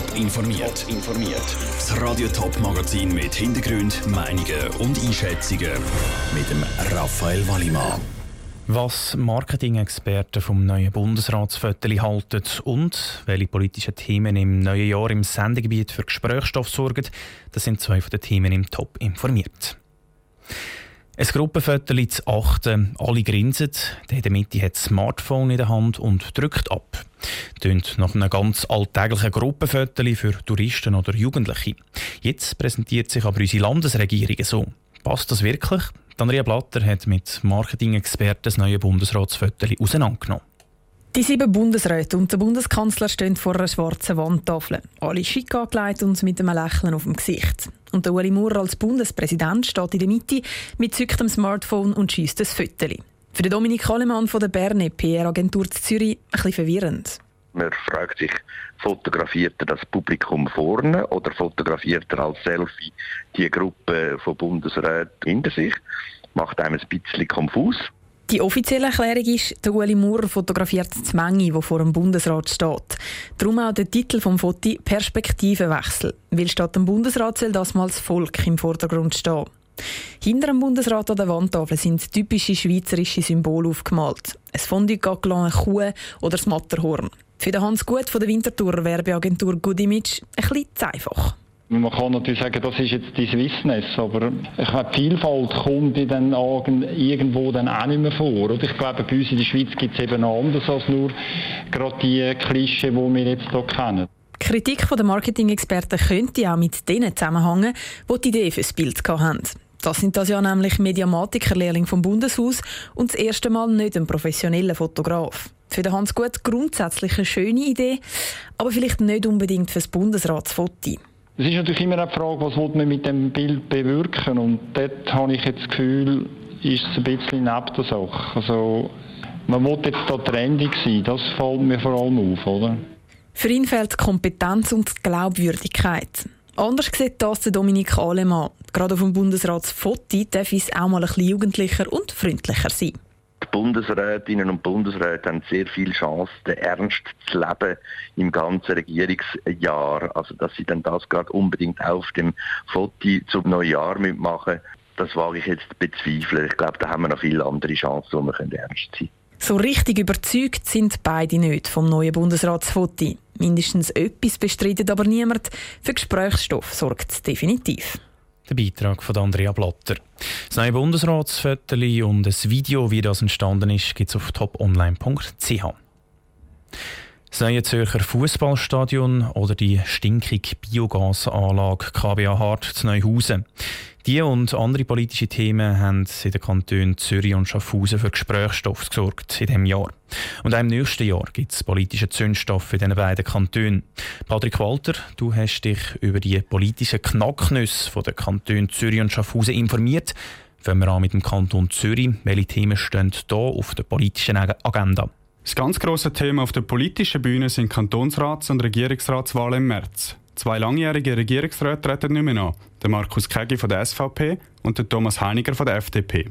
Top informiert. informiert. Das Radio Top Magazin mit Hintergrund, Meinungen und Einschätzungen mit dem Raphael Wallimann. Was Marketing-Experten vom neuen Bundesratsviertel halten und welche politischen Themen im neuen Jahr im Sendegebiet für Gesprächsstoff sorgen, das sind zwei von den Themen im Top informiert. Ein Gruppenfoto zu achten, alle grinsen, der in der Mitte hat das Smartphone in der Hand und drückt ab. Tönt nach einem ganz alltäglichen Gruppenfoto für Touristen oder Jugendliche. Jetzt präsentiert sich aber unsere Landesregierung so. Passt das wirklich? Andrea Blatter hat mit Marketing-Experten das neue Bundesratsfoto auseinandergenommen. Die sieben Bundesräte und der Bundeskanzler stehen vor einer schwarzen Wandtafel. Alle schick angelegt und mit einem Lächeln auf dem Gesicht. Und der Ueli Maurer als Bundespräsident steht in der Mitte mit zücktem Smartphone und schießt ein Foto. Für den Dominik Hallemann von der Berne PR-Agentur Zürich ein bisschen verwirrend. Man fragt sich, fotografiert er das Publikum vorne oder fotografiert er als Selfie die Gruppe von Bundesräten hinter sich? Macht einem ein bisschen konfus. Die offizielle Erklärung ist, der Ueli Maurer fotografiert die Menge, die vor dem Bundesrat steht. Darum auch der Titel vom Foto Perspektivenwechsel. Weil statt dem Bundesrat soll das mal das Volk im Vordergrund stehen. Hinter dem Bundesrat an der Wandtafel sind typische schweizerische Symbole aufgemalt. Ein Fondue Gaglan, eine Kuh oder das Matterhorn. Für den Hans Gut von der Winterthur Werbeagentur Good Image ein bisschen zu einfach. Man kann natürlich sagen, das ist jetzt die Swissness, aber ich glaube, die Vielfalt kommt in den Augen irgendwo dann auch nicht mehr vor. Und ich glaube, bei uns in der Schweiz gibt es eben anders als nur gerade die Klischee, die wir jetzt hier kennen. Die Kritik der Marketing-Experten könnte auch mit denen zusammenhängen, die die Idee für das Bild hatten. Das sind das ja nämlich Mediamatiker-Lehrling vom Bundeshaus und das erste Mal nicht ein professioneller Fotograf. Für den Hans Gut grundsätzlich eine schöne Idee, aber vielleicht nicht unbedingt für das Bundesratsfoto. Es ist natürlich immer eine Frage, was man mit dem Bild bewirken und dort habe ich jetzt das Gefühl, ist es ein bisschen neben der Sache. Also, man muss jetzt da trendig sein, das fällt mir vor allem auf, oder? Für ihn fehlt Kompetenz und Glaubwürdigkeit. Anders sieht das Dominik Alemann. Gerade auf dem Bundesratsfoto darf es auch mal ein bisschen jugendlicher und freundlicher sein. Bundesrätinnen und Bundesräte haben sehr viel Chance, den Ernst zu leben im ganzen Regierungsjahr. Also, dass sie dann das gerade unbedingt auf dem Foto zum Neujahr mitmachen, das wage ich jetzt zu bezweifeln. Ich glaube, da haben wir noch viele andere Chancen, wo wir ernst sein können. So richtig überzeugt sind beide nicht vom neuen Bundesratsfoto. Mindestens etwas bestreitet aber niemand. Für Gesprächsstoff sorgt es definitiv. Der Beitrag von Andrea Blatter. Das neue Bundesratsfoto und ein Video, wie das entstanden ist, gibt es auf toponline.ch. Das neue Zürcher Fußballstadion oder die stinkige Biogasanlage KBA Hart zu Neuhausen. Die und andere politische Themen haben in den Kantonen Zürich und Schaffhausen für Gesprächsstoff gesorgt in diesem Jahr. Und auch im nächsten Jahr gibt es politische Zündstoff in diesen beiden Kantonen. Patrick Walter, du hast dich über die politischen Knacknüsse der Kantone Zürich und Schaffhausen informiert. Fangen wir an mit dem Kanton Zürich. Welche Themen stehen hier auf der politischen Agenda? Das ganz große Thema auf der politischen Bühne sind Kantonsrats- und Regierungsratswahlen im März. Zwei langjährige Regierungsräte treten nicht mehr an, der Markus Kegi von der SVP und der Thomas Heiniger von der FDP.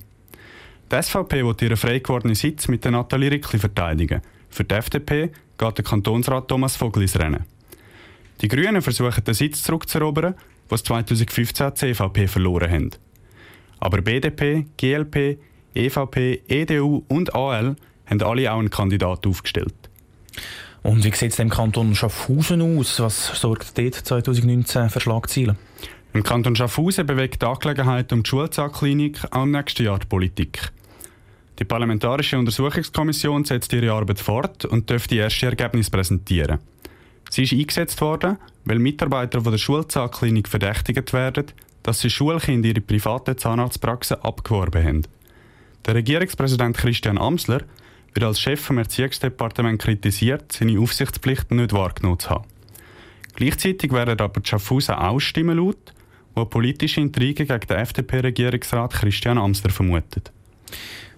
Die SVP will ihren frei gewordenen Sitz mit der Nathalie Rickli verteidigen. Für die FDP geht der Kantonsrat Thomas Vogel ins Rennen. Die Grünen versuchen, den Sitz zurückzuerobern, was 2015 die CVP verloren haben. Aber BDP, GLP, EVP, EDU und AL haben alle auch einen Kandidat aufgestellt. Und wie sieht es im Kanton Schaffhausen aus? Was sorgt dort 2019 für Schlagzeilen? Im Kanton Schaffhausen bewegt die Angelegenheit um die Schulzahnklinik auch im nächsten Jahr die Politik. Die Parlamentarische Untersuchungskommission setzt ihre Arbeit fort und dürfte die ersten Ergebnisse präsentieren. Sie ist eingesetzt worden, weil Mitarbeiter von der Schulzahnklinik verdächtigt werden, dass sie Schulkinder ihre private Zahnarztpraxen abgeworben haben. Der Regierungspräsident Christian Amsler wird als Chef vom Erziehungsdepartement kritisiert, seine Aufsichtspflichten nicht wahrgenommen zu haben. Gleichzeitig werden aber die Schaffhausen auch Stimmen laut, die politische Intrigen gegen den FDP-Regierungsrat Christian Amster vermutet.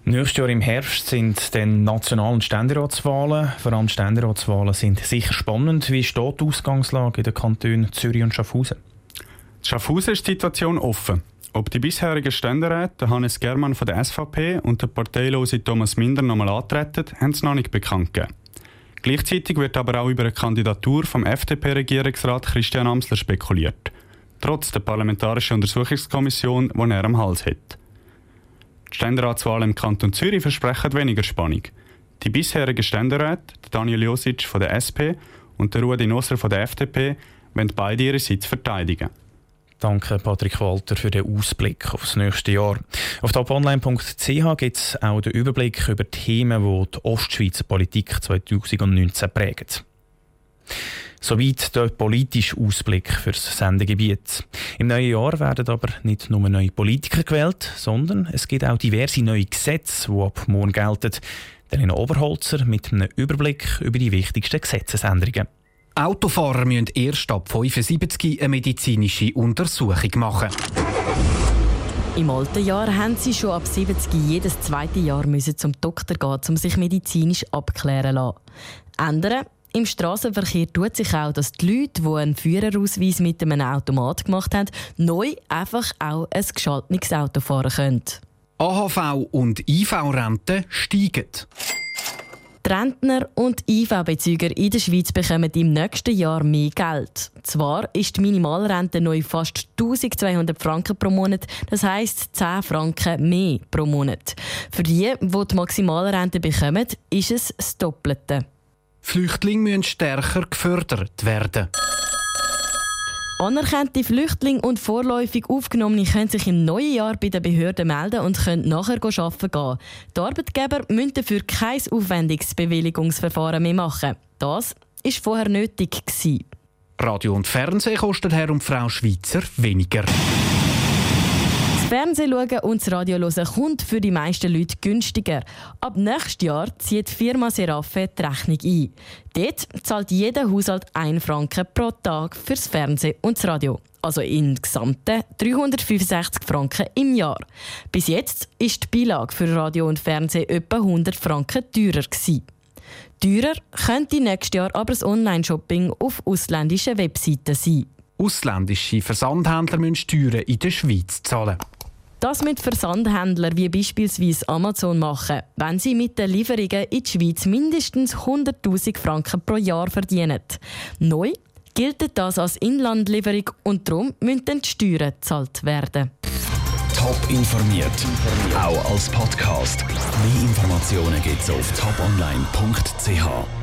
Nächstes Jahr im Herbst sind dann nationalen Ständeratswahlen. Vor allem Ständeratswahlen sind sicher spannend. Wie steht die Ausgangslage in den Kantonen Zürich und Schaffhausen? In Schaffhausen ist die Situation offen. Ob die bisherigen Ständeräte Hannes Germann von der SVP und der parteilose Thomas Minder nochmal antreten, haben sie noch nicht bekannt gegeben. Gleichzeitig wird aber auch über eine Kandidatur vom FDP-Regierungsrat Christian Amsler spekuliert. Trotz der parlamentarischen Untersuchungskommission, die er am Hals hat. Die Ständeratswahlen im Kanton Zürich versprechen weniger Spannung. Die bisherigen Ständeräte, Daniel Josic von der SP und der Rudi Nosser von der FDP, wollen beide ihre Sitz verteidigen. Danke, Patrick Walter, für den Ausblick aufs nächste Jahr. Auf toponline.ch gibt es auch den Überblick über Themen, die die Ostschweizer Politik 2019 prägen. Soweit der politische Ausblick für das Sendegebiet. Im neuen Jahr werden aber nicht nur neue Politiker gewählt, sondern es gibt auch diverse neue Gesetze, die ab morgen gelten. Elena Oberholzer mit einem Überblick über die wichtigsten Gesetzesänderungen. Autofahrer müssen erst ab 75 eine medizinische Untersuchung machen. Im alten Jahr haben sie schon ab 70 jedes zweite Jahr müssen zum Doktor gehen, um sich medizinisch abklären zu lassen. Ändern im Straßenverkehr tut sich auch, dass die Leute, die einen Führerausweis mit einem Automat gemacht haben, neu einfach auch ein geschaltetes Auto fahren können. AHV und IV-Rente steigen. Die Rentner und IV-Bezüger in der Schweiz bekommen im nächsten Jahr mehr Geld. Zwar ist die Minimalrente neu fast 1200 Franken pro Monat, das heisst 10 Franken mehr pro Monat. Für die, die die Maximalrente bekommen, ist es das Doppelte. Flüchtlinge müssen stärker gefördert werden. Anerkannte Flüchtlinge und vorläufig Aufgenommene können sich im neuen Jahr bei den Behörden melden und können nachher arbeiten gehen. Die Arbeitgeber müssen dafür kein aufwendiges Bewilligungsverfahren mehr machen. Das war vorher nötig. Radio und Fernsehen kosten Herr und Frau Schweizer weniger. Fernsehen und das Radio hören kommt für die meisten Leute günstiger. Ab nächstes Jahr zieht die Firma Seraphe die Rechnung ein. Dort zahlt jeder Haushalt 1 Franken pro Tag fürs Fernsehen und das Radio. Also insgesamt 365 Franken im Jahr. Bis jetzt ist die Beilage für Radio und Fernsehen etwa 100 Franken teurer. Teurer könnte nächstes Jahr aber das Online-Shopping auf ausländischen Webseiten sein. Ausländische Versandhändler müssen Steuern in der Schweiz zahlen. Das mit Versandhändlern wie beispielsweise Amazon machen, wenn sie mit den Lieferungen in die Schweiz mindestens 100.000 Franken pro Jahr verdienen. Neu gilt das als Inlandlieferung und darum müssen die Steuern gezahlt werden. Top informiert, auch als Podcast. Mehr Informationen gibt es auf toponline.ch.